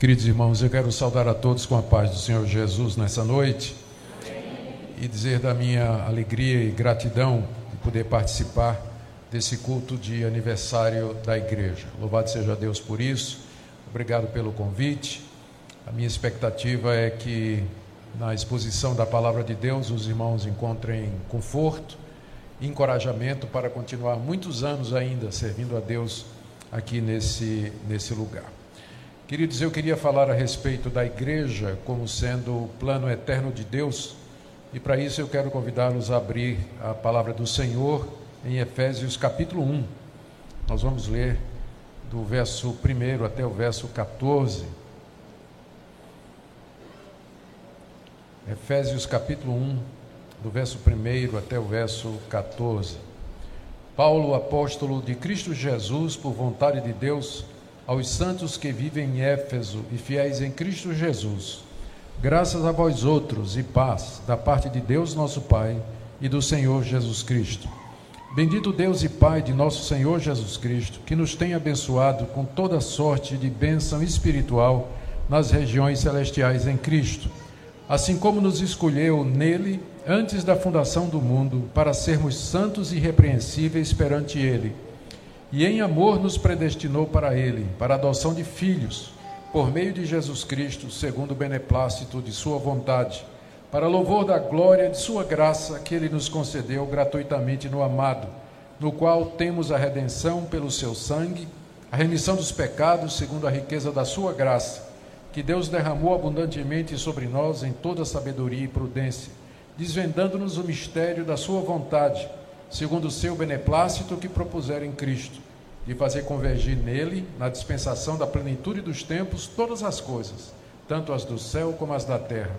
Queridos irmãos, eu quero saudar a todos com a paz do Senhor Jesus nessa noite e dizer da minha alegria e gratidão de poder participar desse culto de aniversário da igreja. Louvado seja Deus por isso. Obrigado pelo convite. A minha expectativa é que na exposição da palavra de Deus os irmãos encontrem conforto e encorajamento para continuar muitos anos ainda servindo a Deus aqui nesse, nesse lugar. Queridos, eu queria falar a respeito da igreja como sendo o plano eterno de Deus, e para isso eu quero convidá-los a abrir a palavra do Senhor em Efésios capítulo 1. Nós vamos ler do verso 1 até o verso 14. Efésios capítulo 1, do verso 1 até o verso 14. Paulo, apóstolo de Cristo Jesus, por vontade de Deus, aos santos que vivem em Éfeso e fiéis em Cristo Jesus. Graças a vós outros e paz da parte de Deus nosso Pai e do Senhor Jesus Cristo. Bendito Deus e Pai de nosso Senhor Jesus Cristo, que nos tem abençoado com toda sorte de bênção espiritual nas regiões celestiais em Cristo, assim como nos escolheu nele antes da fundação do mundo para sermos santos e irrepreensíveis perante ele e em amor nos predestinou para Ele, para adoção de filhos, por meio de Jesus Cristo, segundo o beneplácito de Sua vontade, para louvor da glória de Sua graça que Ele nos concedeu gratuitamente no amado, no qual temos a redenção pelo Seu sangue, a remissão dos pecados, segundo a riqueza da Sua graça, que Deus derramou abundantemente sobre nós em toda sabedoria e prudência, desvendando-nos o mistério da Sua vontade segundo o seu beneplácito que propuseram em Cristo, de fazer convergir nele, na dispensação da plenitude dos tempos, todas as coisas, tanto as do céu como as da terra.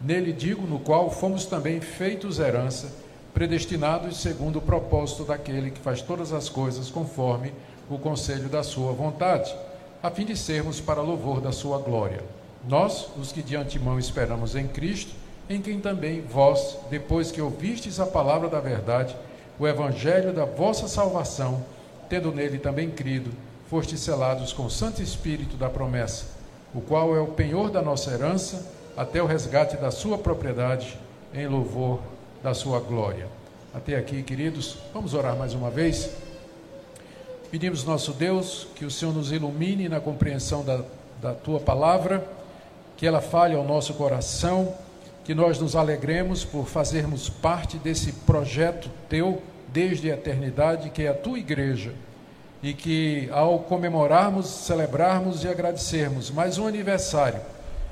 Nele digo, no qual fomos também feitos herança, predestinados segundo o propósito daquele que faz todas as coisas conforme o conselho da sua vontade, a fim de sermos para louvor da sua glória. Nós, os que de antemão esperamos em Cristo, em quem também vós, depois que ouvistes a palavra da verdade, o evangelho da vossa salvação, tendo nele também crido, fostes selados com o Santo Espírito da promessa, o qual é o penhor da nossa herança, até o resgate da sua propriedade, em louvor da sua glória. Até aqui, queridos, vamos orar mais uma vez. Pedimos, nosso Deus, que o Senhor nos ilumine na compreensão da, da tua palavra, que ela fale ao nosso coração que nós nos alegremos por fazermos parte desse projeto teu desde a eternidade, que é a tua igreja, e que ao comemorarmos, celebrarmos e agradecermos mais um aniversário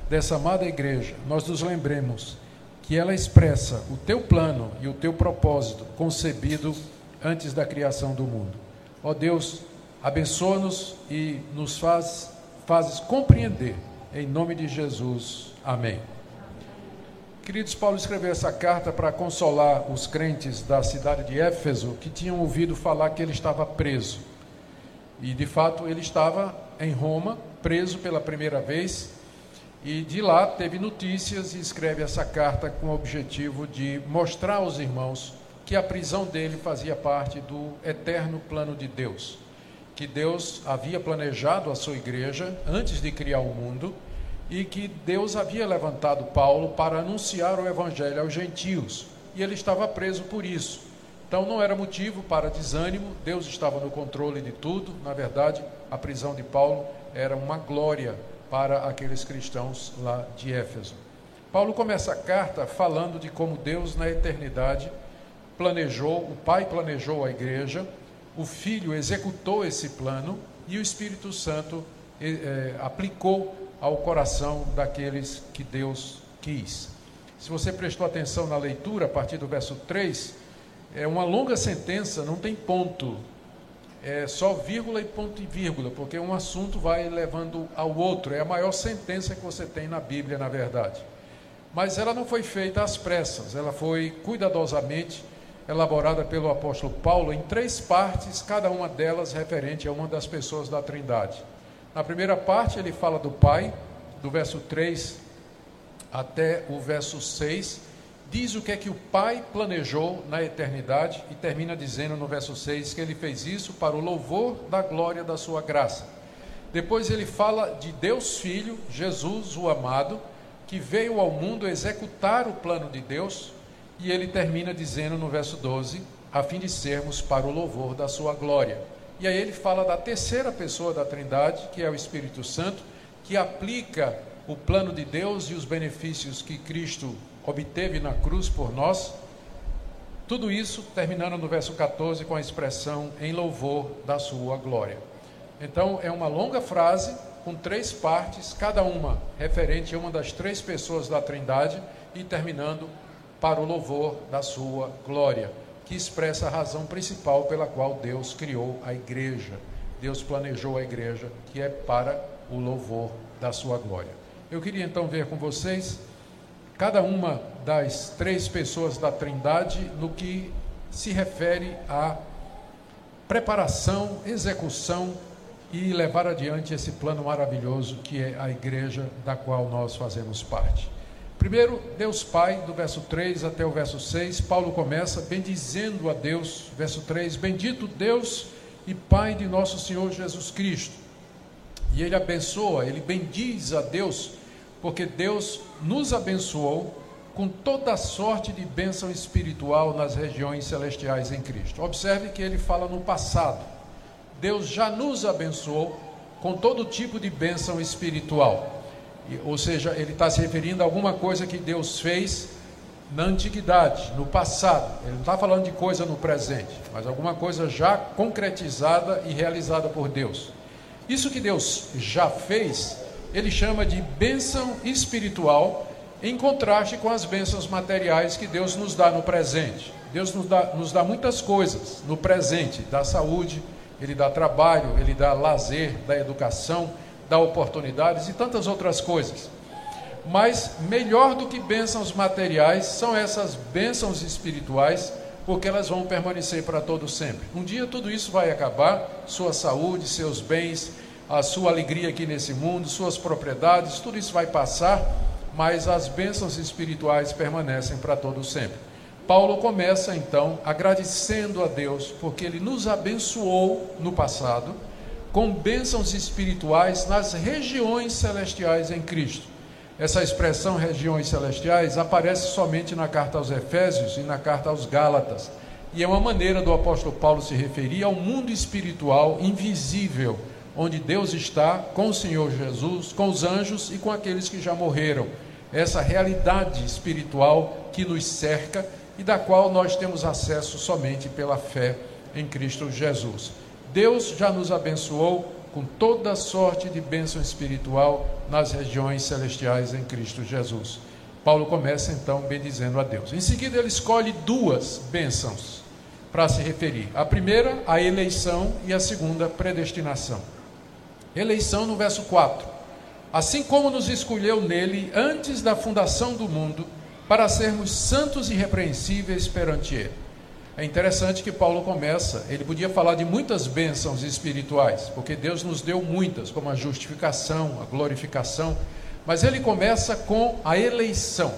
dessa amada igreja, nós nos lembremos que ela expressa o teu plano e o teu propósito concebido antes da criação do mundo. Ó Deus, abençoa-nos e nos faz fazes compreender em nome de Jesus. Amém. Queridos, Paulo escreveu essa carta para consolar os crentes da cidade de Éfeso que tinham ouvido falar que ele estava preso. E de fato ele estava em Roma, preso pela primeira vez, e de lá teve notícias e escreve essa carta com o objetivo de mostrar aos irmãos que a prisão dele fazia parte do eterno plano de Deus, que Deus havia planejado a sua igreja antes de criar o mundo e que Deus havia levantado Paulo para anunciar o evangelho aos gentios, e ele estava preso por isso. Então não era motivo para desânimo, Deus estava no controle de tudo. Na verdade, a prisão de Paulo era uma glória para aqueles cristãos lá de Éfeso. Paulo começa a carta falando de como Deus na eternidade planejou, o Pai planejou a igreja, o Filho executou esse plano e o Espírito Santo eh, aplicou ao coração daqueles que Deus quis. Se você prestou atenção na leitura, a partir do verso 3, é uma longa sentença, não tem ponto. É só vírgula e ponto e vírgula, porque um assunto vai levando ao outro. É a maior sentença que você tem na Bíblia, na verdade. Mas ela não foi feita às pressas, ela foi cuidadosamente elaborada pelo apóstolo Paulo em três partes, cada uma delas referente a uma das pessoas da Trindade. Na primeira parte, ele fala do Pai, do verso 3 até o verso 6, diz o que é que o Pai planejou na eternidade e termina dizendo no verso 6 que ele fez isso para o louvor da glória da sua graça. Depois ele fala de Deus Filho, Jesus, o amado, que veio ao mundo executar o plano de Deus, e ele termina dizendo no verso 12: a fim de sermos para o louvor da sua glória. E aí ele fala da terceira pessoa da Trindade, que é o Espírito Santo, que aplica o plano de Deus e os benefícios que Cristo obteve na cruz por nós. Tudo isso terminando no verso 14 com a expressão em louvor da sua glória. Então é uma longa frase com três partes, cada uma referente a uma das três pessoas da Trindade e terminando para o louvor da sua glória, que expressa a razão principal pela qual Deus criou a igreja. Deus planejou a igreja, que é para o louvor da sua glória. Eu queria então ver com vocês cada uma das três pessoas da Trindade no que se refere à preparação, execução e levar adiante esse plano maravilhoso que é a igreja da qual nós fazemos parte. Primeiro, Deus Pai, do verso 3 até o verso 6, Paulo começa bendizendo a Deus, verso 3: Bendito Deus e Pai de nosso Senhor Jesus Cristo. E ele abençoa, ele bendiz a Deus, porque Deus nos abençoou com toda sorte de bênção espiritual nas regiões celestiais em Cristo. Observe que ele fala no passado. Deus já nos abençoou com todo tipo de bênção espiritual. Ou seja, ele está se referindo a alguma coisa que Deus fez na antiguidade, no passado. Ele não está falando de coisa no presente, mas alguma coisa já concretizada e realizada por Deus. Isso que Deus já fez, ele chama de bênção espiritual, em contraste com as bênçãos materiais que Deus nos dá no presente. Deus nos dá, nos dá muitas coisas no presente, dá saúde, ele dá trabalho, ele dá lazer, dá educação, dá oportunidades e tantas outras coisas. Mas melhor do que bênçãos materiais são essas bênçãos espirituais, porque elas vão permanecer para todo sempre. Um dia tudo isso vai acabar, sua saúde, seus bens, a sua alegria aqui nesse mundo, suas propriedades, tudo isso vai passar, mas as bênçãos espirituais permanecem para todo sempre. Paulo começa então agradecendo a Deus porque ele nos abençoou no passado com bênçãos espirituais nas regiões celestiais em Cristo. Essa expressão regiões celestiais aparece somente na carta aos Efésios e na carta aos Gálatas. E é uma maneira do apóstolo Paulo se referir ao mundo espiritual invisível, onde Deus está com o Senhor Jesus, com os anjos e com aqueles que já morreram. Essa realidade espiritual que nos cerca e da qual nós temos acesso somente pela fé em Cristo Jesus. Deus já nos abençoou com toda sorte de bênção espiritual nas regiões celestiais em Cristo Jesus. Paulo começa então bendizendo a Deus. Em seguida, ele escolhe duas bênçãos para se referir. A primeira, a eleição, e a segunda, predestinação. Eleição no verso 4. Assim como nos escolheu nele antes da fundação do mundo, para sermos santos e irrepreensíveis perante Ele. É interessante que Paulo começa, ele podia falar de muitas bênçãos espirituais, porque Deus nos deu muitas, como a justificação, a glorificação, mas ele começa com a eleição,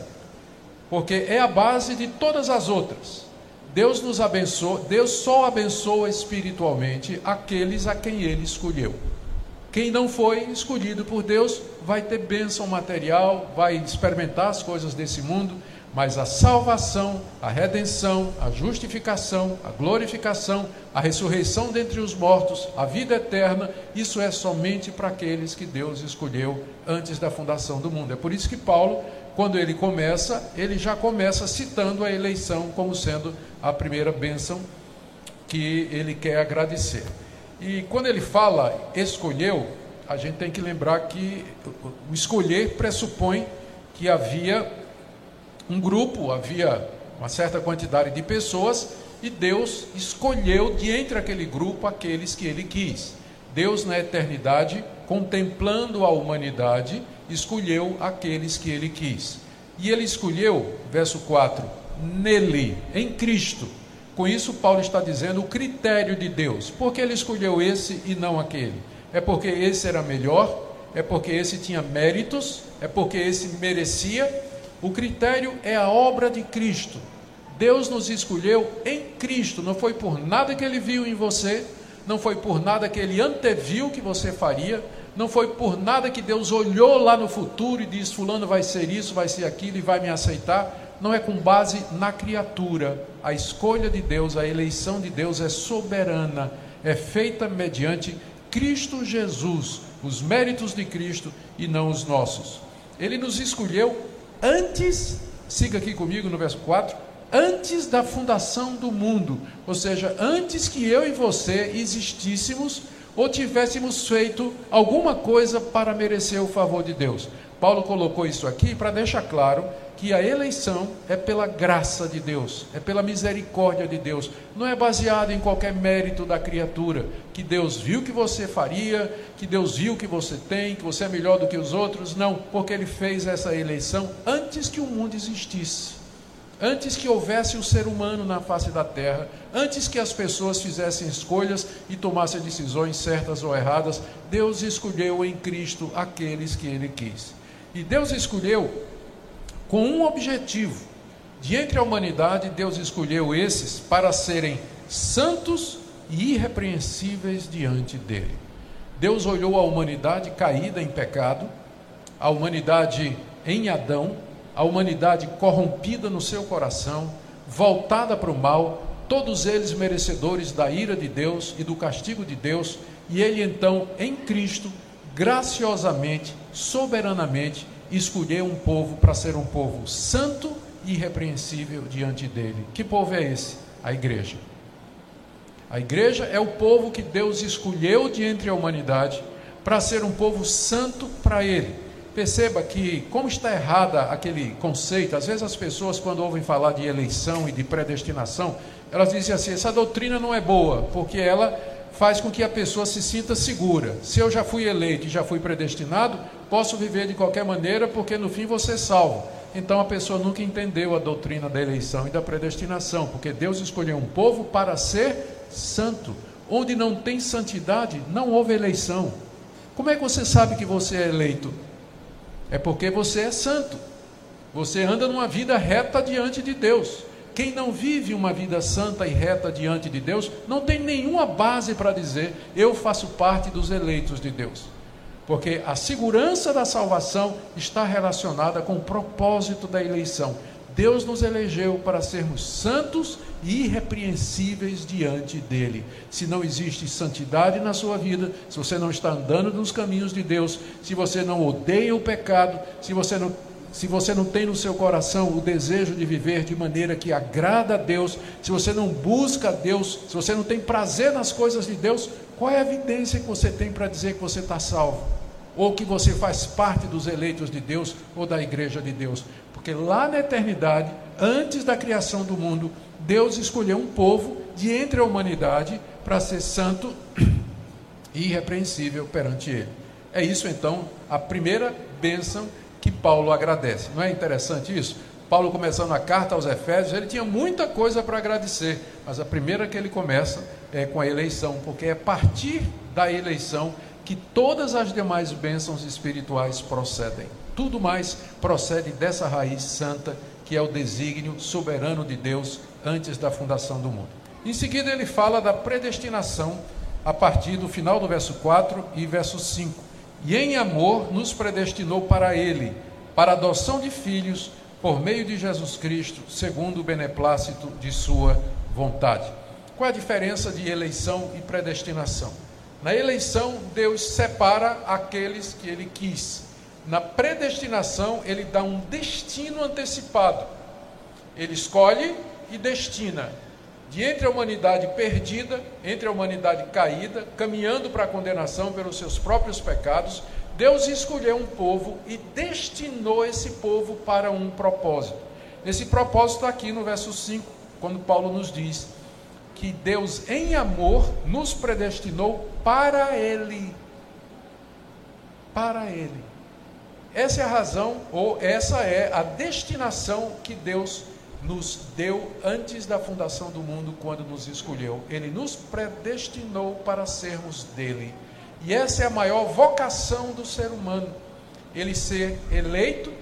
porque é a base de todas as outras. Deus nos abençoa, Deus só abençoa espiritualmente aqueles a quem ele escolheu. Quem não foi escolhido por Deus vai ter bênção material, vai experimentar as coisas desse mundo, mas a salvação, a redenção, a justificação, a glorificação, a ressurreição dentre os mortos, a vida eterna, isso é somente para aqueles que Deus escolheu antes da fundação do mundo. É por isso que Paulo, quando ele começa, ele já começa citando a eleição como sendo a primeira bênção que ele quer agradecer. E quando ele fala escolheu, a gente tem que lembrar que o escolher pressupõe que havia um grupo, havia uma certa quantidade de pessoas e Deus escolheu de entre aquele grupo aqueles que ele quis. Deus, na eternidade, contemplando a humanidade, escolheu aqueles que ele quis. E ele escolheu, verso 4, nele, em Cristo com isso, Paulo está dizendo o critério de Deus. Por que ele escolheu esse e não aquele? É porque esse era melhor? É porque esse tinha méritos? É porque esse merecia? O critério é a obra de Cristo. Deus nos escolheu em Cristo, não foi por nada que ele viu em você, não foi por nada que ele anteviu que você faria, Não foi por nada que Deus olhou lá no futuro e disse: Fulano vai ser isso, vai ser aquilo e vai me aceitar. Não é com base na criatura. A escolha de Deus, a eleição de Deus é soberana, é feita mediante Cristo Jesus, os méritos de Cristo e não os nossos. Ele nos escolheu antes, siga aqui comigo no verso 4, antes da fundação do mundo, ou seja, antes que eu e você existíssemos ou tivéssemos feito alguma coisa para merecer o favor de Deus. Paulo colocou isso aqui para deixar claro que a eleição é pela graça de Deus, é pela misericórdia de Deus, não é baseado em qualquer mérito da criatura, que Deus viu que você faria, que Deus viu que você tem, que você é melhor do que os outros, não, porque ele fez essa eleição antes que o mundo existisse. Antes que houvesse o ser humano na face da terra, antes que as pessoas fizessem escolhas e tomassem decisões certas ou erradas, Deus escolheu em Cristo aqueles que ele quis. E Deus escolheu com um objetivo. De entre a humanidade, Deus escolheu esses para serem santos e irrepreensíveis diante dele. Deus olhou a humanidade caída em pecado, a humanidade em Adão, a humanidade corrompida no seu coração, voltada para o mal, todos eles merecedores da ira de Deus e do castigo de Deus, e ele então, em Cristo, graciosamente, soberanamente, escolheu um povo para ser um povo santo e irrepreensível diante dele. Que povo é esse? A igreja. A igreja é o povo que Deus escolheu de entre a humanidade para ser um povo santo para ele Perceba que, como está errada aquele conceito, às vezes as pessoas, quando ouvem falar de eleição e de predestinação, elas dizem assim: essa doutrina não é boa, porque ela faz com que a pessoa se sinta segura. Se eu já fui eleito e já fui predestinado, posso viver de qualquer maneira, porque no fim você é salvo. Então a pessoa nunca entendeu a doutrina da eleição e da predestinação, porque Deus escolheu um povo para ser santo. Onde não tem santidade, não houve eleição. Como é que você sabe que você é eleito? É porque você é santo. Você anda numa vida reta diante de Deus. Quem não vive uma vida santa e reta diante de Deus, não tem nenhuma base para dizer eu faço parte dos eleitos de Deus. Porque a segurança da salvação está relacionada com o propósito da eleição. Deus nos elegeu para sermos santos e irrepreensíveis diante dele. Se não existe santidade na sua vida, se você não está andando nos caminhos de Deus, se você não odeia o pecado, se você não se você não tem no seu coração o desejo de viver de maneira que agrada a Deus, se você não busca a Deus, se você não tem prazer nas coisas de Deus, qual é a evidência que você tem para dizer que você está salvo? Ou que você faz parte dos eleitos de Deus ou da igreja de Deus? Porque lá na eternidade, antes da criação do mundo, Deus escolheu um povo de entre a humanidade para ser santo e irrepreensível perante Ele. É isso então a primeira bênção que Paulo agradece. Não é interessante isso? Paulo começando a carta aos Efésios, ele tinha muita coisa para agradecer, mas a primeira que ele começa é com a eleição, porque é a partir da eleição que todas as demais bênçãos espirituais procedem. Tudo mais procede dessa raiz santa que é o desígnio soberano de Deus antes da fundação do mundo. Em seguida, ele fala da predestinação a partir do final do verso 4 e verso 5. E em amor nos predestinou para Ele, para adoção de filhos, por meio de Jesus Cristo, segundo o beneplácito de Sua vontade. Qual é a diferença de eleição e predestinação? Na eleição, Deus separa aqueles que Ele quis na predestinação, ele dá um destino antecipado. Ele escolhe e destina. De entre a humanidade perdida, entre a humanidade caída, caminhando para a condenação pelos seus próprios pecados, Deus escolheu um povo e destinou esse povo para um propósito. Esse propósito está aqui no verso 5, quando Paulo nos diz que Deus, em amor, nos predestinou para Ele. Para Ele. Essa é a razão, ou essa é a destinação que Deus nos deu antes da fundação do mundo, quando nos escolheu. Ele nos predestinou para sermos dele. E essa é a maior vocação do ser humano: ele ser eleito,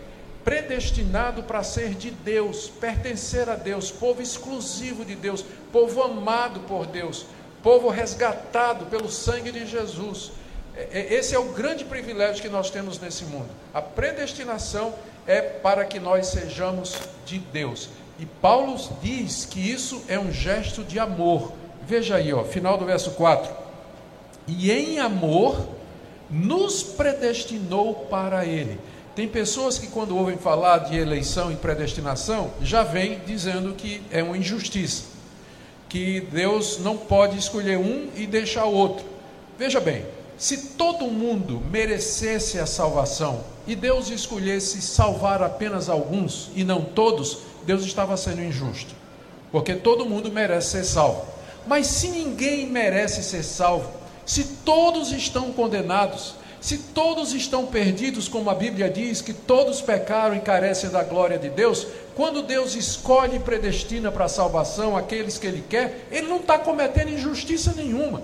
predestinado para ser de Deus, pertencer a Deus, povo exclusivo de Deus, povo amado por Deus, povo resgatado pelo sangue de Jesus É, é, esse é o grande privilégio que nós temos nesse mundo. A predestinação é para que nós sejamos de Deus. E Paulo diz que isso é um gesto de amor. Veja aí, ó, final do verso 4. E em amor nos predestinou para ele. Tem pessoas que, quando ouvem falar de eleição e predestinação, já vêm dizendo que é uma injustiça, que Deus não pode escolher um e deixar outro. Veja bem, se todo mundo merecesse a salvação e Deus escolhesse salvar apenas alguns e não todos, Deus estava sendo injusto, porque todo mundo merece ser salvo. Mas se ninguém merece ser salvo, se todos estão condenados, se todos estão perdidos, como a Bíblia diz, que todos pecaram e carecem da glória de Deus, quando Deus escolhe e predestina para a salvação aqueles que Ele quer, Ele não está cometendo injustiça nenhuma.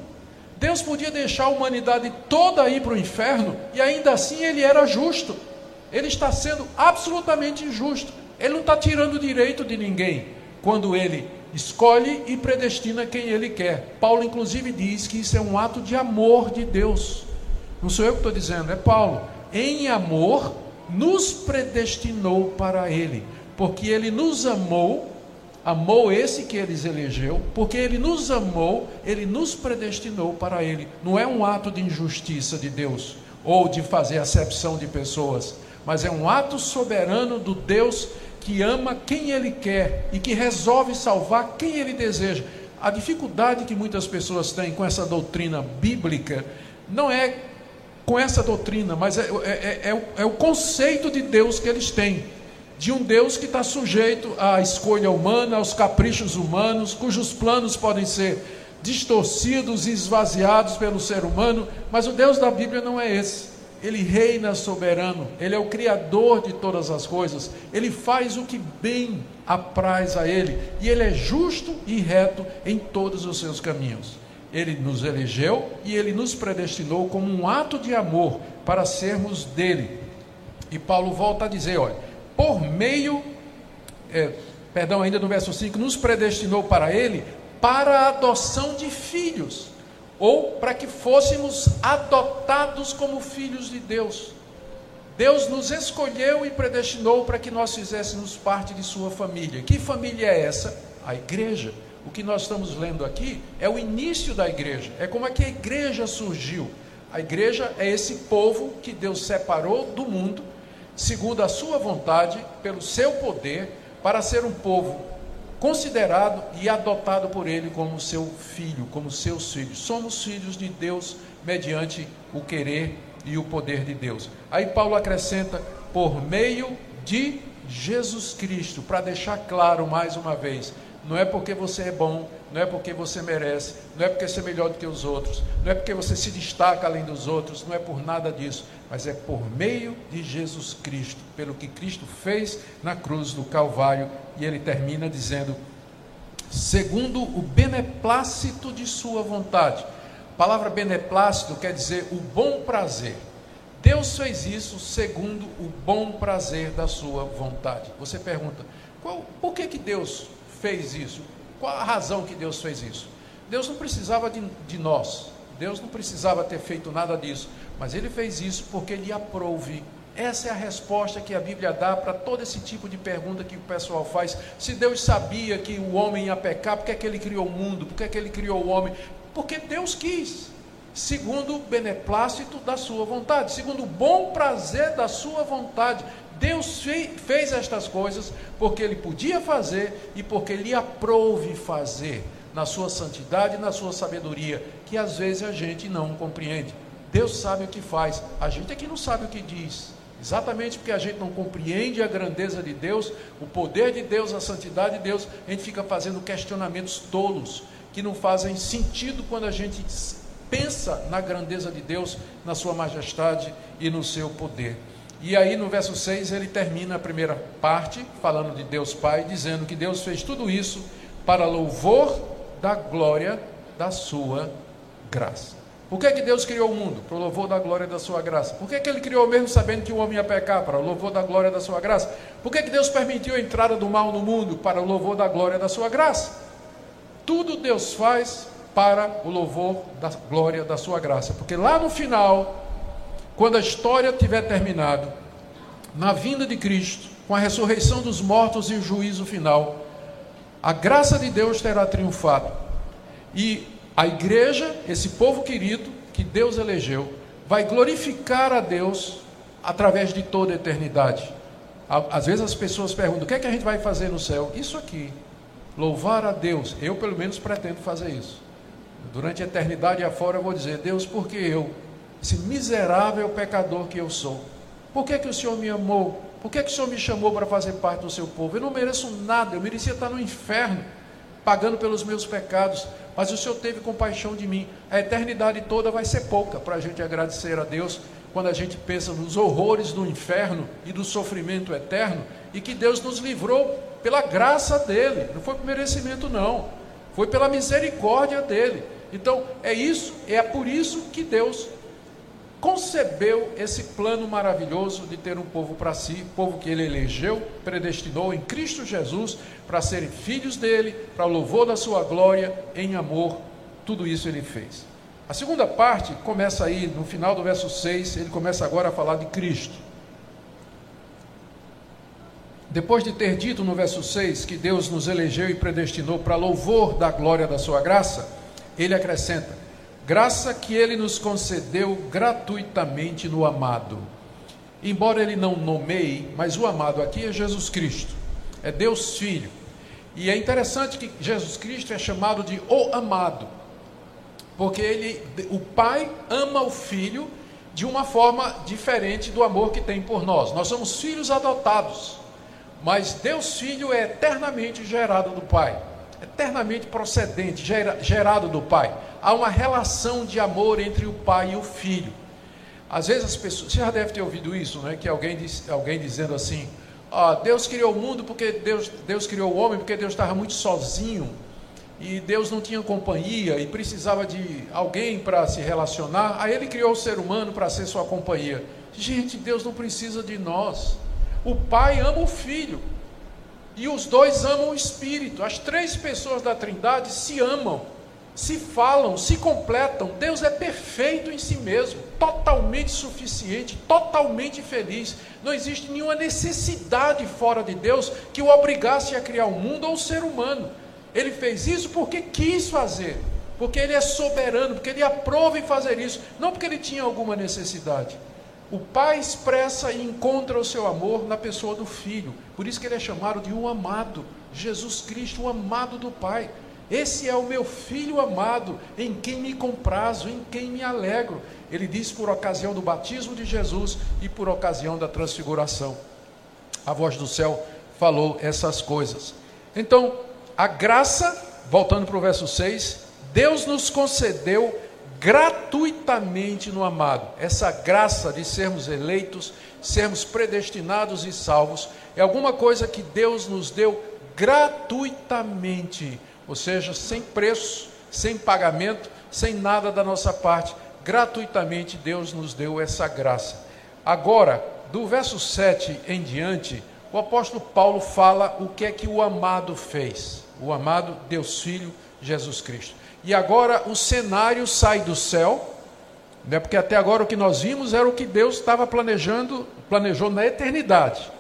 Deus podia deixar a humanidade toda ir para o inferno e ainda assim Ele era justo. Ele está sendo absolutamente injusto. Ele não está tirando direito de ninguém quando Ele escolhe e predestina quem Ele quer. Paulo, inclusive, diz que isso é um ato de amor de Deus. Não sou eu que estou dizendo, é Paulo. Em amor, nos predestinou para Ele, porque Ele nos amou, amou esse que Ele elegeu, porque Ele nos amou, Ele nos predestinou para Ele. Não é um ato de injustiça de Deus, ou de fazer acepção de pessoas, mas é um ato soberano do Deus que ama quem Ele quer e que resolve salvar quem Ele deseja. A dificuldade que muitas pessoas têm com essa doutrina bíblica não é com essa doutrina, mas é, é, é, é, o, é o conceito de Deus que eles têm. De um Deus que está sujeito à escolha humana, aos caprichos humanos, cujos planos podem ser distorcidos e esvaziados pelo ser humano, mas o Deus da Bíblia não é esse. Ele reina soberano, ele é o criador de todas as coisas, ele faz o que bem apraz a ele, e ele é justo e reto em todos os seus caminhos. Ele nos elegeu e ele nos predestinou como um ato de amor para sermos dele. E Paulo volta a dizer: olha, por meio, é, perdão, ainda no verso 5, nos predestinou para ele para a adoção de filhos, ou para que fôssemos adotados como filhos de Deus. Deus nos escolheu e predestinou para que nós fizéssemos parte de sua família. Que família é essa? A igreja. O que nós estamos lendo aqui é o início da igreja, é como é que a igreja surgiu. A igreja é esse povo que Deus separou do mundo, segundo a sua vontade, pelo seu poder, para ser um povo considerado e adotado por ele como seu filho, como seus filhos. Somos filhos de Deus mediante o querer e o poder de Deus. Aí Paulo acrescenta por meio de Jesus Cristo, para deixar claro mais uma vez, não é porque você é bom, não é porque você merece, não é porque você é melhor do que os outros, não é porque você se destaca além dos outros, não é por nada disso, mas é por meio de Jesus Cristo, pelo que Cristo fez na cruz do Calvário, e ele termina dizendo: segundo o beneplácito de Sua vontade. A palavra beneplácito quer dizer o bom prazer. Deus fez isso segundo o bom prazer da Sua vontade. Você pergunta, qual, por que, que Deus fez isso? Qual a razão que Deus fez isso? Deus não precisava de, de nós, Deus não precisava ter feito nada disso, mas Ele fez isso porque Ele aprove. Essa é a resposta que a Bíblia dá para todo esse tipo de pergunta que o pessoal faz. Se Deus sabia que o homem ia pecar, por que, é que Ele criou o mundo? Por que, é que Ele criou o homem? Porque Deus quis, segundo o beneplácito da sua vontade, segundo o bom prazer da sua vontade. Deus fez estas coisas porque Ele podia fazer e porque Ele aprouve fazer na sua santidade e na sua sabedoria, que às vezes a gente não compreende. Deus sabe o que faz, a gente é que não sabe o que diz. Exatamente porque a gente não compreende a grandeza de Deus, o poder de Deus, a santidade de Deus, a gente fica fazendo questionamentos tolos, que não fazem sentido quando a gente pensa na grandeza de Deus, na sua majestade e no seu poder. E aí no verso 6 ele termina a primeira parte, falando de Deus Pai, dizendo que Deus fez tudo isso para louvor da glória da sua graça. Por que, que Deus criou o mundo? Para o louvor da glória da sua graça. Por que, que ele criou mesmo sabendo que o homem ia pecar? Para o louvor da glória da sua graça. Por que, que Deus permitiu a entrada do mal no mundo? Para o louvor da glória da sua graça. Tudo Deus faz para o louvor da glória da sua graça. Porque lá no final, quando a história tiver terminado, na vinda de Cristo, com a ressurreição dos mortos e o juízo final, a graça de Deus terá triunfado. E a igreja, esse povo querido que Deus elegeu, vai glorificar a Deus através de toda a eternidade. Às vezes as pessoas perguntam: o que é que a gente vai fazer no céu? Isso aqui, louvar a Deus. Eu, pelo menos, pretendo fazer isso. Durante a eternidade afora, eu vou dizer: Deus, porque eu, esse miserável pecador que eu sou, por que, que o Senhor me amou? Por que, que o Senhor me chamou para fazer parte do seu povo? Eu não mereço nada, eu merecia estar no inferno, pagando pelos meus pecados, mas o Senhor teve compaixão de mim. A eternidade toda vai ser pouca para a gente agradecer a Deus quando a gente pensa nos horrores do inferno e do sofrimento eterno, e que Deus nos livrou pela graça dele, não foi por merecimento, não, foi pela misericórdia dele. Então, é isso, é por isso que Deus concebeu esse plano maravilhoso de ter um povo para si, povo que ele elegeu, predestinou em Cristo Jesus para serem filhos dele, para o louvor da sua glória, em amor, tudo isso ele fez. A segunda parte começa aí no final do verso 6, ele começa agora a falar de Cristo. Depois de ter dito no verso 6 que Deus nos elegeu e predestinou para louvor da glória da sua graça, ele acrescenta: graça que ele nos concedeu gratuitamente no amado. Embora ele não nomeie, mas o amado aqui é Jesus Cristo, é Deus Filho. E é interessante que Jesus Cristo é chamado de o amado porque ele, o pai ama o filho de uma forma diferente do amor que tem por nós. Nós somos filhos adotados, mas Deus Filho é eternamente gerado do Pai, eternamente procedente, gerado do Pai. Há uma relação de amor entre o pai e o filho. Às vezes as pessoas, você já deve ter ouvido isso, né? Que alguém, diz, alguém dizendo assim: ah, Deus criou o mundo porque Deus, Deus criou o homem porque Deus estava muito sozinho e Deus não tinha companhia e precisava de alguém para se relacionar, aí ele criou o ser humano para ser sua companhia. Gente, Deus não precisa de nós. O Pai ama o Filho e os dois amam o Espírito. As três pessoas da Trindade se amam, se falam, se completam. Deus é perfeito em si mesmo, totalmente suficiente, totalmente feliz. Não existe nenhuma necessidade fora de Deus que o obrigasse a criar o mundo ou o ser humano. Ele fez isso porque quis fazer, porque ele é soberano, porque ele aprova em fazer isso, não porque ele tinha alguma necessidade. O pai expressa e encontra o seu amor na pessoa do filho, por isso que ele é chamado de um amado, Jesus Cristo, o amado do pai. Esse é o meu filho amado, em quem me comprazo, em quem me alegro. Ele diz por ocasião do batismo de Jesus e por ocasião da transfiguração. A voz do céu falou essas coisas. Então, a graça, voltando para o verso 6, Deus nos concedeu gratuitamente no amado. Essa graça de sermos eleitos, sermos predestinados e salvos, é alguma coisa que Deus nos deu gratuitamente, ou seja, sem preço, sem pagamento, sem nada da nossa parte. Gratuitamente Deus nos deu essa graça. Agora, do verso 7 em diante, o apóstolo Paulo fala o que é que o amado fez o amado Deus Filho Jesus Cristo. E agora o cenário sai do céu, né, porque até agora o que nós vimos era o que Deus estava planejando, planejou na eternidade.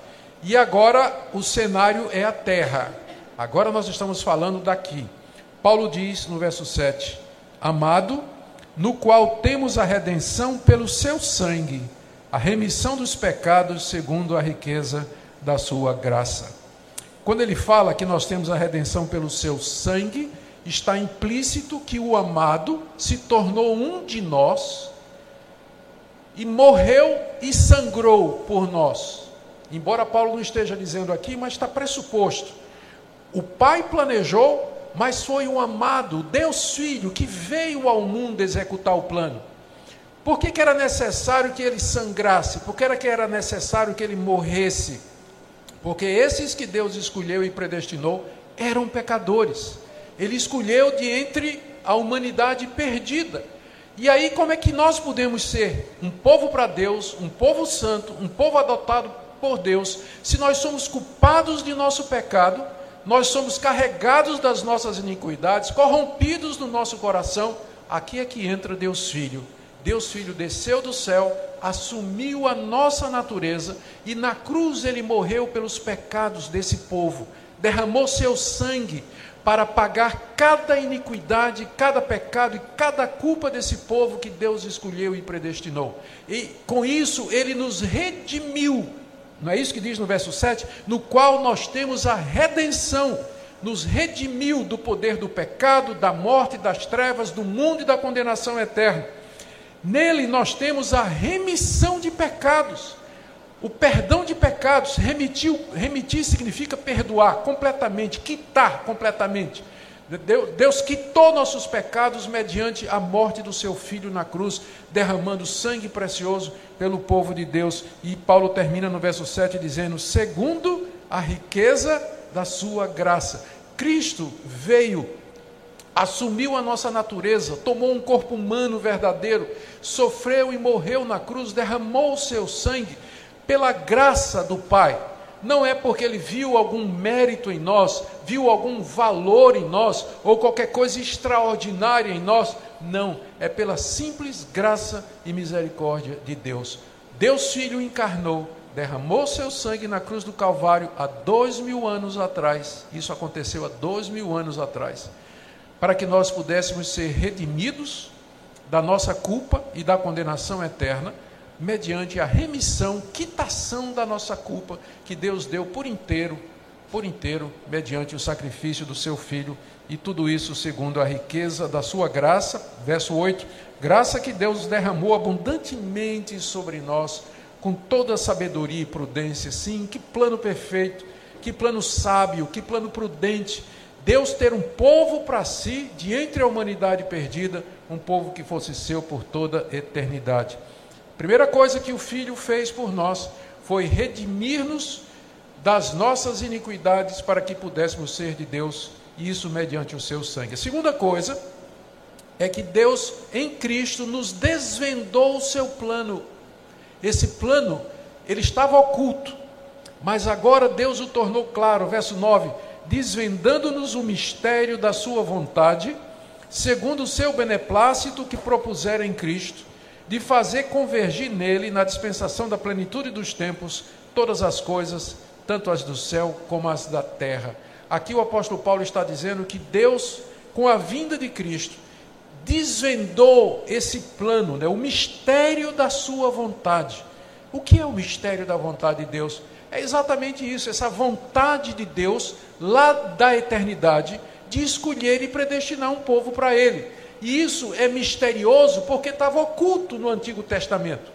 E agora o cenário é a terra. Agora nós estamos falando daqui. Paulo diz no verso 7: Amado, no qual temos a redenção pelo seu sangue, a remissão dos pecados segundo a riqueza da sua graça. Quando ele fala que nós temos a redenção pelo seu sangue, está implícito que o amado se tornou um de nós e morreu e sangrou por nós. Embora Paulo não esteja dizendo aqui, mas está pressuposto. O Pai planejou, mas foi o amado, Deus Filho, que veio ao mundo executar o plano. Por que, que era necessário que ele sangrasse? Por que era que era necessário que ele morresse? Porque esses que Deus escolheu e predestinou eram pecadores. Ele escolheu de entre a humanidade perdida. E aí, como é que nós podemos ser um povo para Deus, um povo santo, um povo adotado por Deus, se nós somos culpados de nosso pecado, nós somos carregados das nossas iniquidades, corrompidos no nosso coração. Aqui é que entra Deus Filho. Deus Filho desceu do céu, assumiu a nossa natureza e na cruz ele morreu pelos pecados desse povo, derramou seu sangue para pagar cada iniquidade, cada pecado e cada culpa desse povo que Deus escolheu e predestinou. E com isso ele nos redimiu. Não é isso que diz no verso 7? No qual nós temos a redenção, nos redimiu do poder do pecado, da morte, das trevas, do mundo e da condenação eterna. Nele nós temos a remissão de pecados. O perdão de pecados, remitir, remitir significa perdoar completamente, quitar completamente. Deus quitou nossos pecados mediante a morte do seu filho na cruz, derramando sangue precioso pelo povo de Deus. E Paulo termina no verso 7 dizendo: segundo a riqueza da sua graça. Cristo veio, assumiu a nossa natureza, tomou um corpo humano verdadeiro, sofreu e morreu na cruz, derramou o seu sangue pela graça do Pai. Não é porque ele viu algum mérito em nós, viu algum valor em nós, ou qualquer coisa extraordinária em nós. Não, é pela simples graça e misericórdia de Deus. Deus Filho encarnou, derramou seu sangue na cruz do Calvário há dois mil anos atrás. Isso aconteceu há dois mil anos atrás. Para que nós pudéssemos ser redimidos da nossa culpa e da condenação eterna mediante a remissão, quitação da nossa culpa que Deus deu por inteiro, por inteiro, mediante o sacrifício do seu filho, e tudo isso segundo a riqueza da sua graça, verso 8, graça que Deus derramou abundantemente sobre nós, com toda sabedoria e prudência, sim, que plano perfeito, que plano sábio, que plano prudente, Deus ter um povo para si, de entre a humanidade perdida, um povo que fosse seu por toda a eternidade. Primeira coisa que o Filho fez por nós foi redimir-nos das nossas iniquidades para que pudéssemos ser de Deus, e isso mediante o seu sangue. A segunda coisa é que Deus em Cristo nos desvendou o seu plano. Esse plano, ele estava oculto, mas agora Deus o tornou claro, verso 9, desvendando-nos o mistério da sua vontade, segundo o seu beneplácito que propusera em Cristo de fazer convergir nele, na dispensação da plenitude dos tempos, todas as coisas, tanto as do céu como as da terra. Aqui o apóstolo Paulo está dizendo que Deus, com a vinda de Cristo, desvendou esse plano, né, o mistério da sua vontade. O que é o mistério da vontade de Deus? É exatamente isso, essa vontade de Deus, lá da eternidade, de escolher e predestinar um povo para Ele. E isso é misterioso porque estava oculto no Antigo Testamento.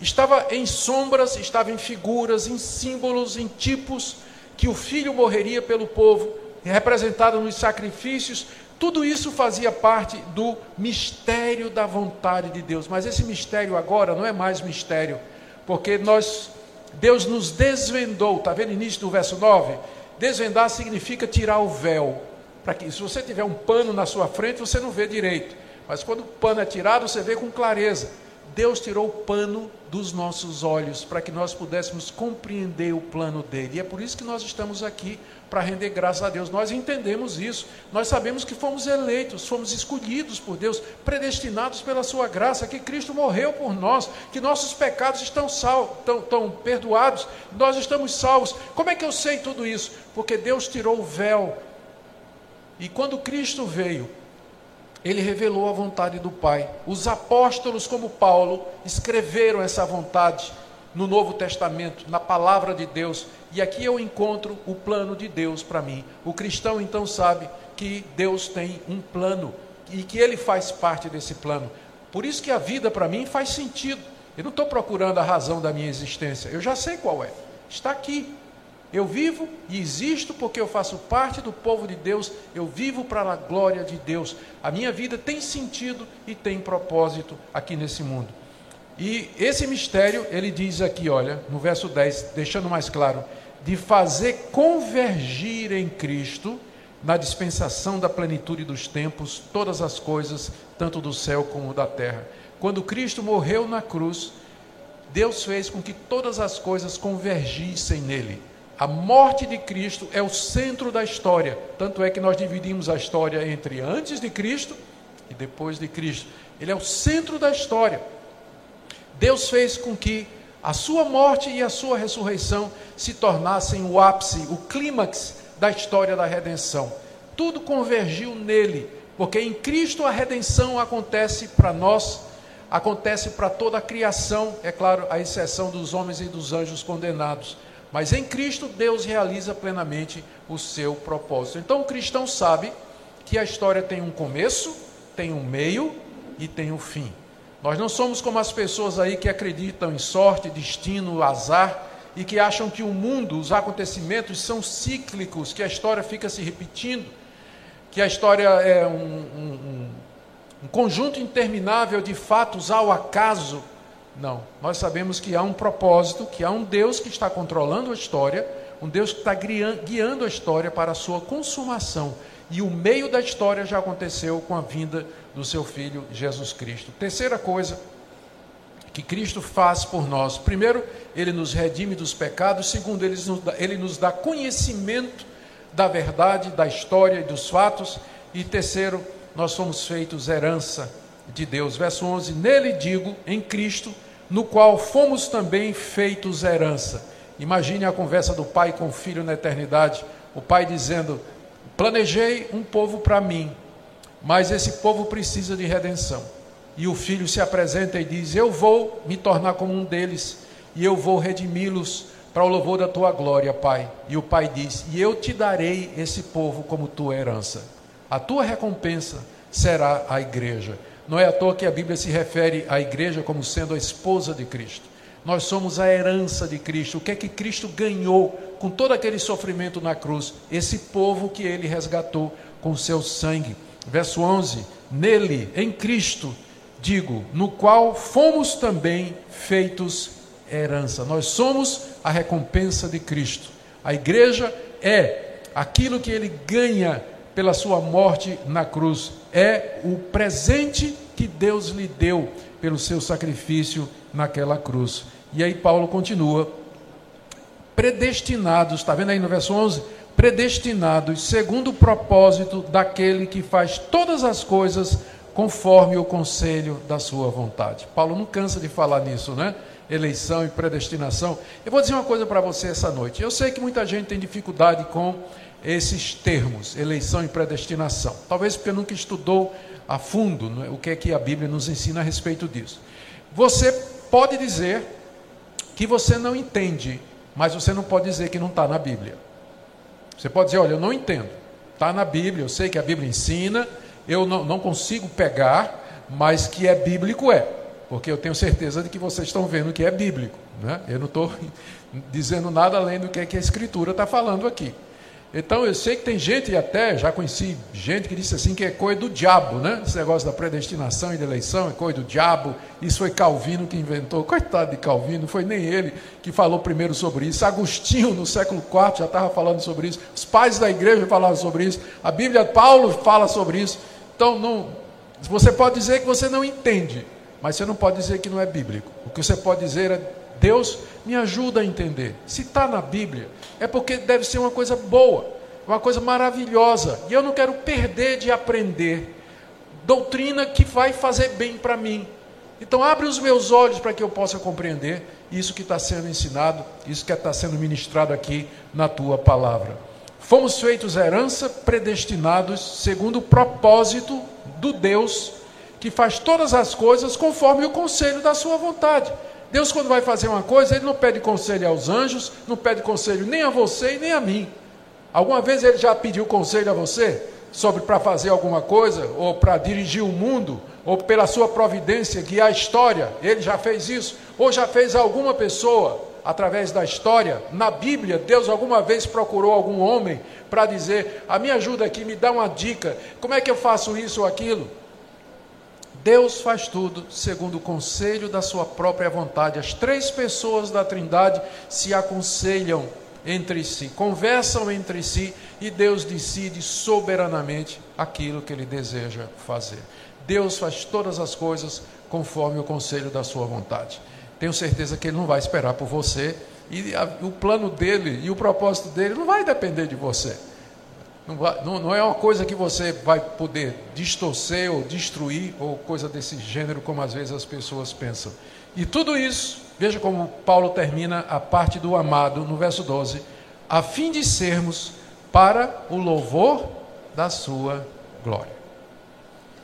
Estava em sombras, estava em figuras, em símbolos, em tipos, que o filho morreria pelo povo, representado nos sacrifícios. Tudo isso fazia parte do mistério da vontade de Deus. Mas esse mistério agora não é mais mistério, porque nós Deus nos desvendou, está vendo o início do verso 9? Desvendar significa tirar o véu para que se você tiver um pano na sua frente, você não vê direito. Mas quando o pano é tirado, você vê com clareza. Deus tirou o pano dos nossos olhos para que nós pudéssemos compreender o plano dele. E é por isso que nós estamos aqui para render graças a Deus. Nós entendemos isso. Nós sabemos que fomos eleitos, fomos escolhidos por Deus, predestinados pela sua graça, que Cristo morreu por nós, que nossos pecados estão, sal, estão, estão perdoados, nós estamos salvos. Como é que eu sei tudo isso? Porque Deus tirou o véu e quando Cristo veio, ele revelou a vontade do Pai. Os apóstolos, como Paulo, escreveram essa vontade no Novo Testamento, na palavra de Deus. E aqui eu encontro o plano de Deus para mim. O cristão então sabe que Deus tem um plano e que ele faz parte desse plano. Por isso que a vida para mim faz sentido. Eu não estou procurando a razão da minha existência, eu já sei qual é. Está aqui. Eu vivo e existo porque eu faço parte do povo de Deus, eu vivo para a glória de Deus. A minha vida tem sentido e tem propósito aqui nesse mundo. E esse mistério, ele diz aqui, olha, no verso 10, deixando mais claro, de fazer convergir em Cristo, na dispensação da plenitude dos tempos, todas as coisas, tanto do céu como da terra. Quando Cristo morreu na cruz, Deus fez com que todas as coisas convergissem nele A morte de Cristo é o centro da história. Tanto é que nós dividimos a história entre antes de Cristo e depois de Cristo. Ele é o centro da história. Deus fez com que a sua morte e a sua ressurreição se tornassem o ápice, o clímax da história da redenção. Tudo convergiu nele, porque em Cristo a redenção acontece para nós, acontece para toda a criação, é claro, à exceção dos homens e dos anjos condenados. Mas em Cristo Deus realiza plenamente o seu propósito. Então o cristão sabe que a história tem um começo, tem um meio e tem um fim. Nós não somos como as pessoas aí que acreditam em sorte, destino, azar e que acham que o mundo, os acontecimentos são cíclicos, que a história fica se repetindo, que a história é um, um, um conjunto interminável de fatos ao acaso. Não, nós sabemos que há um propósito, que há um Deus que está controlando a história, um Deus que está guiando a história para a sua consumação. E o meio da história já aconteceu com a vinda do seu Filho Jesus Cristo. Terceira coisa que Cristo faz por nós: primeiro, ele nos redime dos pecados, segundo, ele nos dá, ele nos dá conhecimento da verdade, da história e dos fatos, e terceiro, nós somos feitos herança de Deus. Verso 11: Nele digo, em Cristo, no qual fomos também feitos herança. Imagine a conversa do pai com o filho na eternidade, o pai dizendo: Planejei um povo para mim, mas esse povo precisa de redenção. E o filho se apresenta e diz: Eu vou me tornar como um deles, e eu vou redimi-los para o louvor da tua glória, Pai. E o pai diz: E eu te darei esse povo como tua herança. A tua recompensa será a igreja. Não é à toa que a Bíblia se refere à igreja como sendo a esposa de Cristo. Nós somos a herança de Cristo. O que é que Cristo ganhou com todo aquele sofrimento na cruz? Esse povo que ele resgatou com seu sangue. Verso 11: Nele, em Cristo, digo, no qual fomos também feitos herança. Nós somos a recompensa de Cristo. A igreja é aquilo que ele ganha pela sua morte na cruz. É o presente que Deus lhe deu pelo seu sacrifício naquela cruz. E aí Paulo continua: predestinados, está vendo aí no verso 11? Predestinados segundo o propósito daquele que faz todas as coisas conforme o conselho da sua vontade. Paulo não cansa de falar nisso, né? Eleição e predestinação. Eu vou dizer uma coisa para você essa noite. Eu sei que muita gente tem dificuldade com esses termos, eleição e predestinação. Talvez porque nunca estudou a fundo né, o que é que a Bíblia nos ensina a respeito disso. Você pode dizer que você não entende, mas você não pode dizer que não está na Bíblia. Você pode dizer, olha, eu não entendo. Está na Bíblia, eu sei que a Bíblia ensina, eu não, não consigo pegar, mas que é bíblico é. Porque eu tenho certeza de que vocês estão vendo que é bíblico. Né? Eu não estou dizendo nada além do que, é que a Escritura está falando aqui. Então eu sei que tem gente, e até já conheci gente que disse assim que é coisa do diabo, né? Esse negócio da predestinação e da eleição é coisa do diabo. Isso foi Calvino que inventou. Coitado de Calvino, foi nem ele que falou primeiro sobre isso. Agostinho, no século IV, já estava falando sobre isso. Os pais da igreja falavam sobre isso. A Bíblia, Paulo fala sobre isso. Então, não, você pode dizer que você não entende, mas você não pode dizer que não é bíblico. O que você pode dizer é Deus me ajuda a entender. Se está na Bíblia, é porque deve ser uma coisa boa, uma coisa maravilhosa. E eu não quero perder de aprender doutrina que vai fazer bem para mim. Então, abre os meus olhos para que eu possa compreender isso que está sendo ensinado, isso que está sendo ministrado aqui na tua palavra. Fomos feitos herança, predestinados segundo o propósito do Deus que faz todas as coisas conforme o conselho da sua vontade. Deus, quando vai fazer uma coisa, Ele não pede conselho aos anjos, não pede conselho nem a você e nem a mim. Alguma vez Ele já pediu conselho a você sobre para fazer alguma coisa, ou para dirigir o mundo, ou pela sua providência guiar a história? Ele já fez isso? Ou já fez alguma pessoa através da história? Na Bíblia, Deus alguma vez procurou algum homem para dizer: a minha ajuda aqui, me dá uma dica, como é que eu faço isso ou aquilo? Deus faz tudo segundo o conselho da sua própria vontade. As três pessoas da Trindade se aconselham entre si, conversam entre si e Deus decide soberanamente aquilo que ele deseja fazer. Deus faz todas as coisas conforme o conselho da sua vontade. Tenho certeza que ele não vai esperar por você E a, o plano dele e o propósito dele não vai depender de você. Não, não, é uma coisa que você vai poder distorcer ou destruir, ou coisa desse gênero, como às vezes as pessoas pensam. E tudo isso, veja como Paulo termina a parte do amado no verso 12, a fim de sermos para o louvor da sua glória.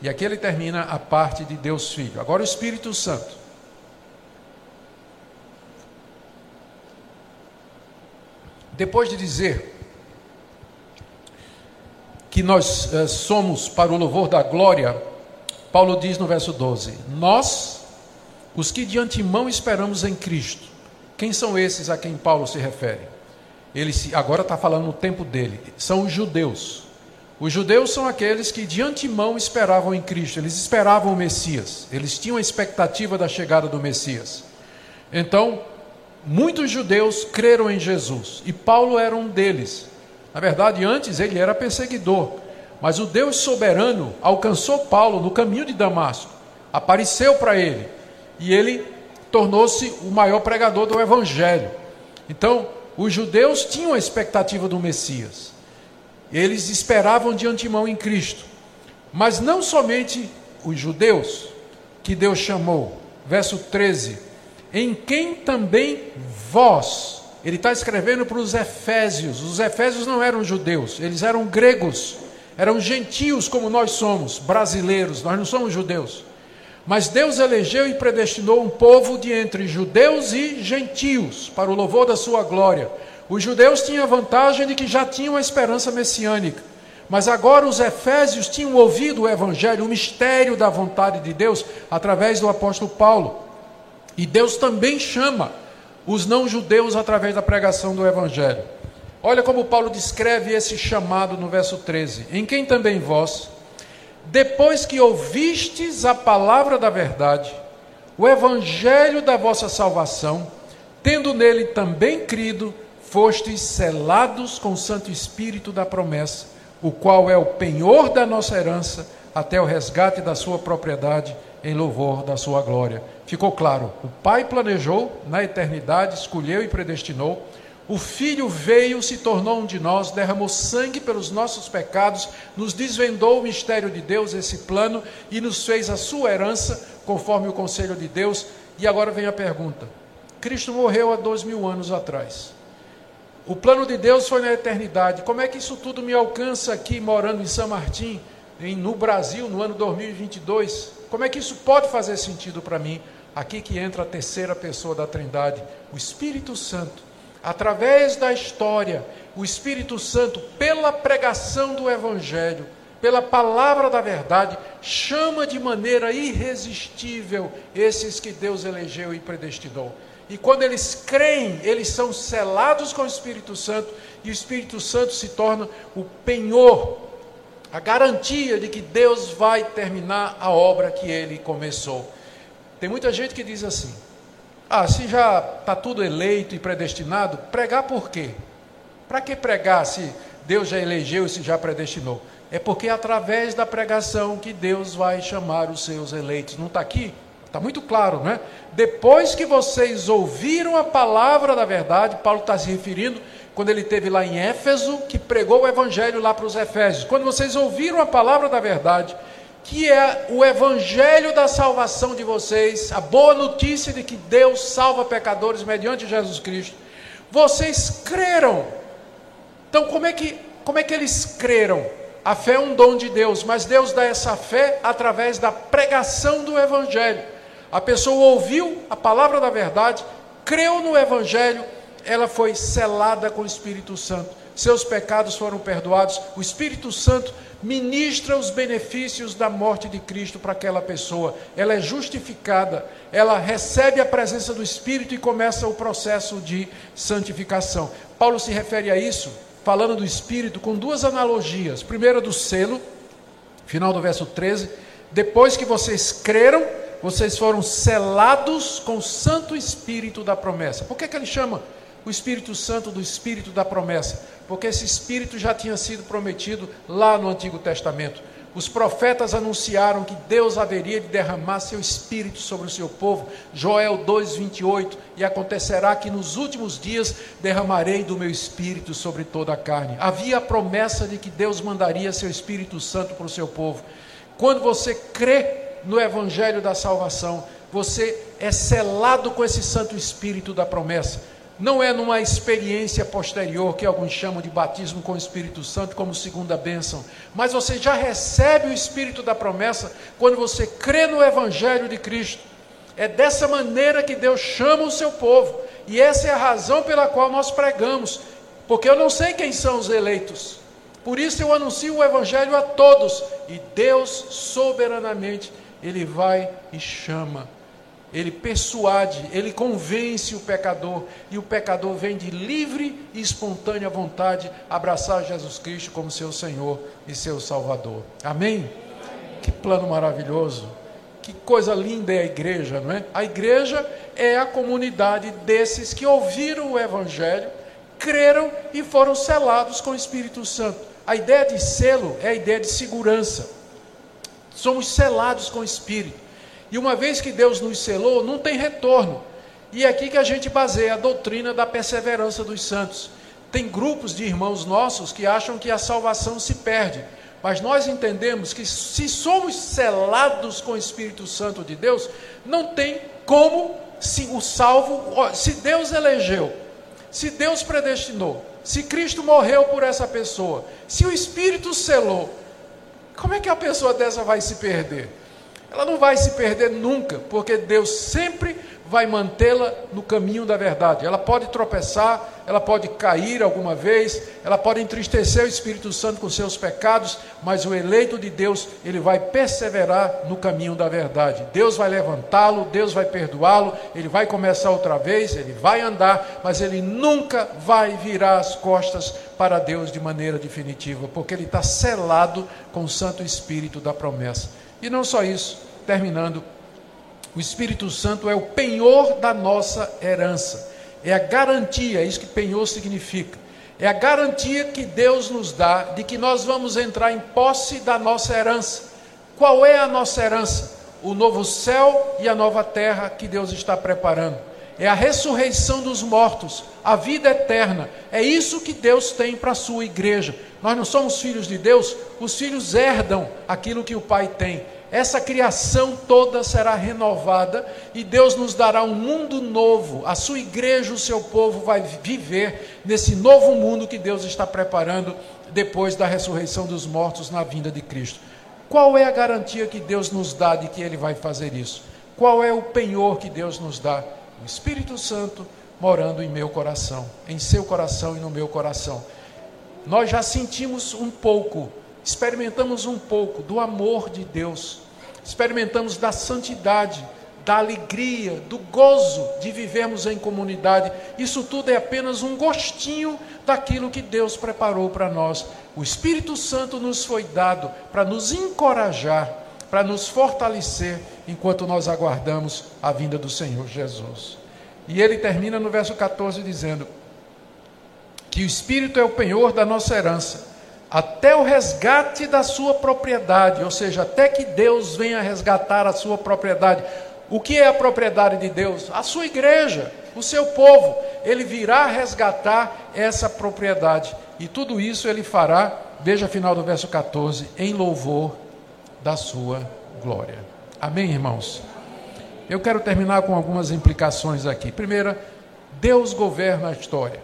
E aqui ele termina a parte de Deus Filho. Agora o Espírito Santo. Depois de dizer que nós eh, somos para o louvor da glória, Paulo diz no verso 12: Nós, os que de antemão esperamos em Cristo. Quem são esses a quem Paulo se refere? Ele se, agora está falando no tempo dele. São os judeus. Os judeus são aqueles que de antemão esperavam em Cristo, eles esperavam o Messias, eles tinham a expectativa da chegada do Messias. Então, muitos judeus creram em Jesus e Paulo era um deles. Na verdade, antes ele era perseguidor, mas o Deus soberano alcançou Paulo no caminho de Damasco, apareceu para ele e ele tornou-se o maior pregador do evangelho. Então, os judeus tinham a expectativa do Messias. Eles esperavam de antemão em Cristo. Mas não somente os judeus que Deus chamou. Verso 13: Em quem também vós ele está escrevendo para os Efésios. Os Efésios não eram judeus, eles eram gregos, eram gentios como nós somos, brasileiros, nós não somos judeus. Mas Deus elegeu e predestinou um povo de entre judeus e gentios, para o louvor da sua glória. Os judeus tinham a vantagem de que já tinham a esperança messiânica. Mas agora os efésios tinham ouvido o evangelho, o mistério da vontade de Deus, através do apóstolo Paulo. E Deus também chama os não-judeus através da pregação do Evangelho. Olha como Paulo descreve esse chamado no verso 13: Em quem também vós, depois que ouvistes a palavra da verdade, o Evangelho da vossa salvação, tendo nele também crido, fostes selados com o Santo Espírito da promessa, o qual é o penhor da nossa herança, até o resgate da sua propriedade em louvor da sua glória. Ficou claro, o Pai planejou na eternidade, escolheu e predestinou. O Filho veio, se tornou um de nós, derramou sangue pelos nossos pecados, nos desvendou o mistério de Deus, esse plano, e nos fez a sua herança, conforme o conselho de Deus. E agora vem a pergunta: Cristo morreu há dois mil anos atrás. O plano de Deus foi na eternidade. Como é que isso tudo me alcança aqui, morando em São Martim, em, no Brasil, no ano 2022? Como é que isso pode fazer sentido para mim? Aqui que entra a terceira pessoa da Trindade, o Espírito Santo. Através da história, o Espírito Santo, pela pregação do Evangelho, pela palavra da verdade, chama de maneira irresistível esses que Deus elegeu e predestinou. E quando eles creem, eles são selados com o Espírito Santo, e o Espírito Santo se torna o penhor a garantia de que Deus vai terminar a obra que ele começou. Tem muita gente que diz assim: ah, se já está tudo eleito e predestinado, pregar por quê? Para que pregar se Deus já elegeu e se já predestinou? É porque é através da pregação que Deus vai chamar os seus eleitos. Não está aqui? Está muito claro, não é? Depois que vocês ouviram a palavra da verdade, Paulo está se referindo quando ele teve lá em Éfeso, que pregou o evangelho lá para os Efésios. Quando vocês ouviram a palavra da verdade, que é o evangelho da salvação de vocês, a boa notícia de que Deus salva pecadores mediante Jesus Cristo, vocês creram. Então, como é que, como é que eles creram? A fé é um dom de Deus, mas Deus dá essa fé através da pregação do evangelho. A pessoa ouviu a palavra da verdade, creu no evangelho, ela foi selada com o Espírito Santo. Seus pecados foram perdoados. O Espírito Santo ministra os benefícios da morte de Cristo para aquela pessoa. Ela é justificada, ela recebe a presença do Espírito e começa o processo de santificação. Paulo se refere a isso, falando do Espírito, com duas analogias. Primeira do selo, final do verso 13. Depois que vocês creram, vocês foram selados com o Santo Espírito da promessa. Por que, que ele chama o Espírito Santo do Espírito da promessa, porque esse Espírito já tinha sido prometido lá no Antigo Testamento. Os profetas anunciaram que Deus haveria de derramar seu espírito sobre o seu povo. Joel 2:28, e acontecerá que nos últimos dias derramarei do meu espírito sobre toda a carne. Havia a promessa de que Deus mandaria seu Espírito Santo para o seu povo. Quando você crê no evangelho da salvação, você é selado com esse Santo Espírito da promessa não é numa experiência posterior, que alguns chamam de batismo com o Espírito Santo, como segunda bênção, mas você já recebe o Espírito da promessa quando você crê no Evangelho de Cristo. É dessa maneira que Deus chama o seu povo, e essa é a razão pela qual nós pregamos, porque eu não sei quem são os eleitos, por isso eu anuncio o Evangelho a todos, e Deus soberanamente, Ele vai e chama ele persuade, ele convence o pecador, e o pecador vem de livre e espontânea vontade abraçar Jesus Cristo como seu Senhor e seu Salvador. Amém? Que plano maravilhoso! Que coisa linda é a igreja, não é? A igreja é a comunidade desses que ouviram o Evangelho, creram e foram selados com o Espírito Santo. A ideia de selo é a ideia de segurança. Somos selados com o Espírito. E uma vez que Deus nos selou, não tem retorno. E é aqui que a gente baseia a doutrina da perseverança dos santos. Tem grupos de irmãos nossos que acham que a salvação se perde. Mas nós entendemos que se somos selados com o Espírito Santo de Deus, não tem como se o salvo, se Deus elegeu, se Deus predestinou, se Cristo morreu por essa pessoa, se o Espírito selou, como é que a pessoa dessa vai se perder? Ela não vai se perder nunca, porque Deus sempre vai mantê-la no caminho da verdade. Ela pode tropeçar, ela pode cair alguma vez, ela pode entristecer o Espírito Santo com seus pecados, mas o eleito de Deus, ele vai perseverar no caminho da verdade. Deus vai levantá-lo, Deus vai perdoá-lo, ele vai começar outra vez, ele vai andar, mas ele nunca vai virar as costas para Deus de maneira definitiva, porque ele está selado com o Santo Espírito da promessa. E não só isso, terminando, o Espírito Santo é o penhor da nossa herança. É a garantia, é isso que penhor significa. É a garantia que Deus nos dá de que nós vamos entrar em posse da nossa herança. Qual é a nossa herança? O novo céu e a nova terra que Deus está preparando. É a ressurreição dos mortos, a vida eterna. É isso que Deus tem para a sua igreja. Nós não somos filhos de Deus, os filhos herdam aquilo que o Pai tem essa criação toda será renovada e Deus nos dará um mundo novo. A sua igreja, o seu povo, vai viver nesse novo mundo que Deus está preparando depois da ressurreição dos mortos na vinda de Cristo. Qual é a garantia que Deus nos dá de que Ele vai fazer isso? Qual é o penhor que Deus nos dá? O Espírito Santo morando em meu coração, em seu coração e no meu coração. Nós já sentimos um pouco, experimentamos um pouco do amor de Deus experimentamos da santidade, da alegria, do gozo de vivermos em comunidade. Isso tudo é apenas um gostinho daquilo que Deus preparou para nós. O Espírito Santo nos foi dado para nos encorajar, para nos fortalecer enquanto nós aguardamos a vinda do Senhor Jesus. E ele termina no verso 14 dizendo que o Espírito é o penhor da nossa herança até o resgate da sua propriedade, ou seja, até que Deus venha resgatar a sua propriedade. O que é a propriedade de Deus? A sua igreja, o seu povo. Ele virá resgatar essa propriedade. E tudo isso ele fará, veja final do verso 14, em louvor da sua glória. Amém, irmãos? Eu quero terminar com algumas implicações aqui. Primeira, Deus governa a história.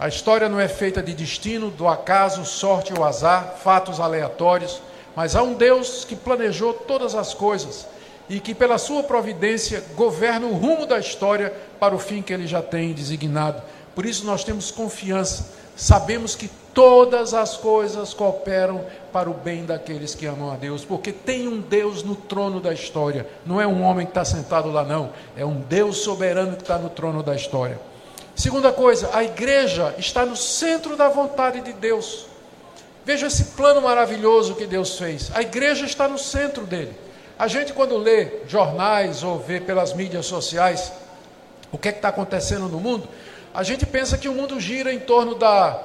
A história não é feita de destino, do acaso, sorte ou azar, fatos aleatórios, mas há um Deus que planejou todas as coisas e que, pela sua providência, governa o rumo da história para o fim que ele já tem designado. Por isso nós temos confiança, sabemos que todas as coisas cooperam para o bem daqueles que amam a Deus, porque tem um Deus no trono da história, não é um homem que está sentado lá, não, é um Deus soberano que está no trono da história. Segunda coisa, a igreja está no centro da vontade de Deus. Veja esse plano maravilhoso que Deus fez. A igreja está no centro dele. A gente, quando lê jornais ou vê pelas mídias sociais o que é está acontecendo no mundo, a gente pensa que o mundo gira em torno da,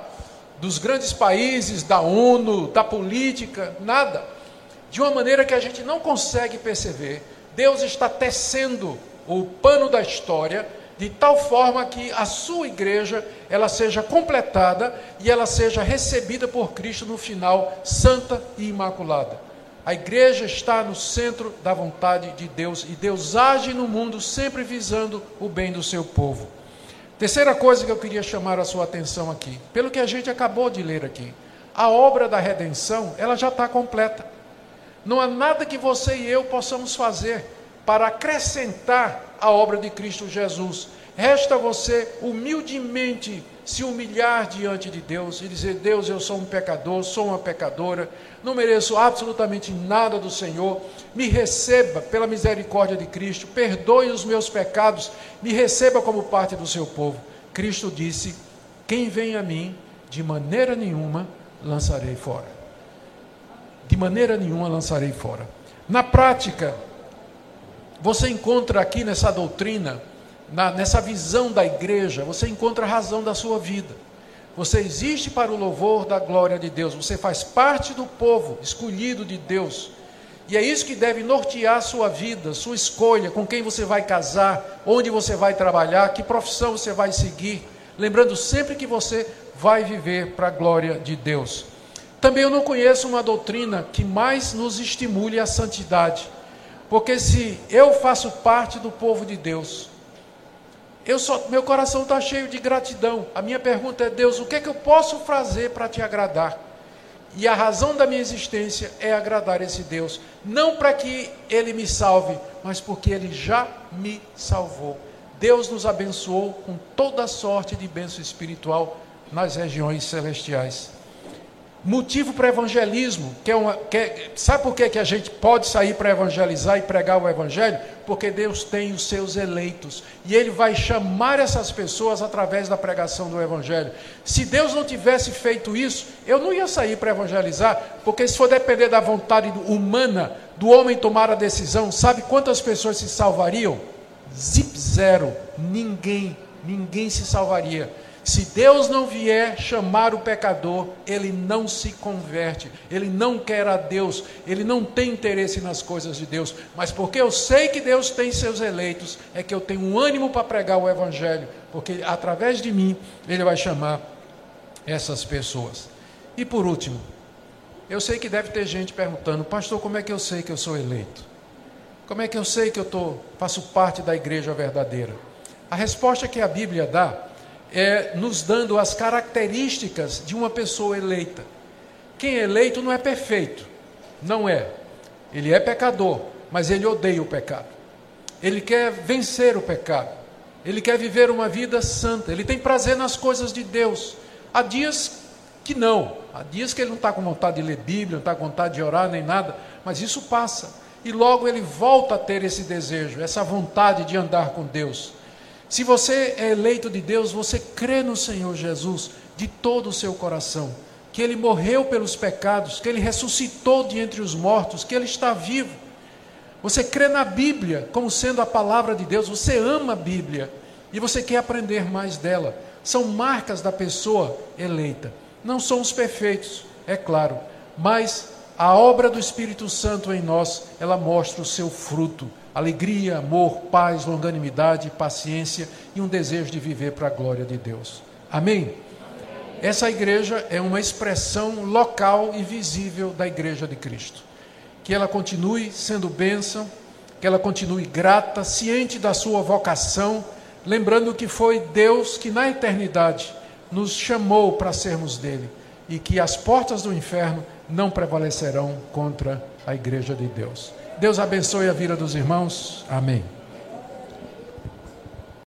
dos grandes países, da ONU, da política, nada. de uma maneira que a gente não consegue perceber, Deus está tecendo o pano da história de tal forma que a sua igreja ela seja completada e ela seja recebida por Cristo no final santa e imaculada. A igreja está no centro da vontade de Deus e Deus age no mundo sempre visando o bem do seu povo. Terceira coisa que eu queria chamar a sua atenção aqui, pelo que a gente acabou de ler aqui, a obra da redenção ela já está completa. Não há nada que você e eu possamos fazer para acrescentar a obra de Cristo Jesus. Resta você humildemente se humilhar diante de Deus e dizer: Deus, eu sou um pecador, sou uma pecadora, não mereço absolutamente nada do Senhor. Me receba pela misericórdia de Cristo, perdoe os meus pecados, me receba como parte do seu povo. Cristo disse: Quem vem a mim, de maneira nenhuma lançarei fora. De maneira nenhuma lançarei fora. Na prática, você encontra aqui nessa doutrina, na, nessa visão da igreja, você encontra a razão da sua vida. Você existe para o louvor da glória de Deus. Você faz parte do povo escolhido de Deus. E é isso que deve nortear sua vida, sua escolha, com quem você vai casar, onde você vai trabalhar, que profissão você vai seguir. Lembrando sempre que você vai viver para a glória de Deus. Também eu não conheço uma doutrina que mais nos estimule a santidade. Porque se eu faço parte do povo de Deus, eu só, meu coração está cheio de gratidão. A minha pergunta é: Deus, o que, é que eu posso fazer para te agradar? E a razão da minha existência é agradar esse Deus, não para que Ele me salve, mas porque Ele já me salvou. Deus nos abençoou com toda sorte de bênção espiritual nas regiões celestiais motivo para evangelismo, que é uma, que é, sabe por que, que a gente pode sair para evangelizar e pregar o evangelho? Porque Deus tem os seus eleitos e Ele vai chamar essas pessoas através da pregação do evangelho. Se Deus não tivesse feito isso, eu não ia sair para evangelizar, porque se for depender da vontade humana do homem tomar a decisão, sabe quantas pessoas se salvariam? Zip zero, ninguém, ninguém se salvaria. Se Deus não vier chamar o pecador, ele não se converte, ele não quer a Deus, ele não tem interesse nas coisas de Deus, mas porque eu sei que Deus tem seus eleitos, é que eu tenho um ânimo para pregar o Evangelho, porque através de mim ele vai chamar essas pessoas. E por último, eu sei que deve ter gente perguntando, pastor, como é que eu sei que eu sou eleito? Como é que eu sei que eu tô, faço parte da igreja verdadeira? A resposta que a Bíblia dá é, nos dando as características de uma pessoa eleita. Quem é eleito não é perfeito, não é. Ele é pecador, mas ele odeia o pecado. Ele quer vencer o pecado. Ele quer viver uma vida santa. Ele tem prazer nas coisas de Deus. Há dias que não. Há dias que ele não está com vontade de ler Bíblia, não está com vontade de orar nem nada. Mas isso passa. E logo ele volta a ter esse desejo, essa vontade de andar com Deus. Se você é eleito de Deus, você crê no Senhor Jesus de todo o seu coração, que ele morreu pelos pecados, que ele ressuscitou de entre os mortos, que ele está vivo. Você crê na Bíblia como sendo a palavra de Deus, você ama a Bíblia e você quer aprender mais dela. São marcas da pessoa eleita. Não somos perfeitos, é claro, mas a obra do Espírito Santo em nós, ela mostra o seu fruto alegria, amor, paz, longanimidade, paciência e um desejo de viver para a glória de Deus. Amém? Essa igreja é uma expressão local e visível da igreja de Cristo. Que ela continue sendo bênção, que ela continue grata, ciente da sua vocação, lembrando que foi Deus que na eternidade nos chamou para sermos dele e que as portas do inferno não prevalecerão contra a igreja de Deus. Deus abençoe a vida dos irmãos. Amém.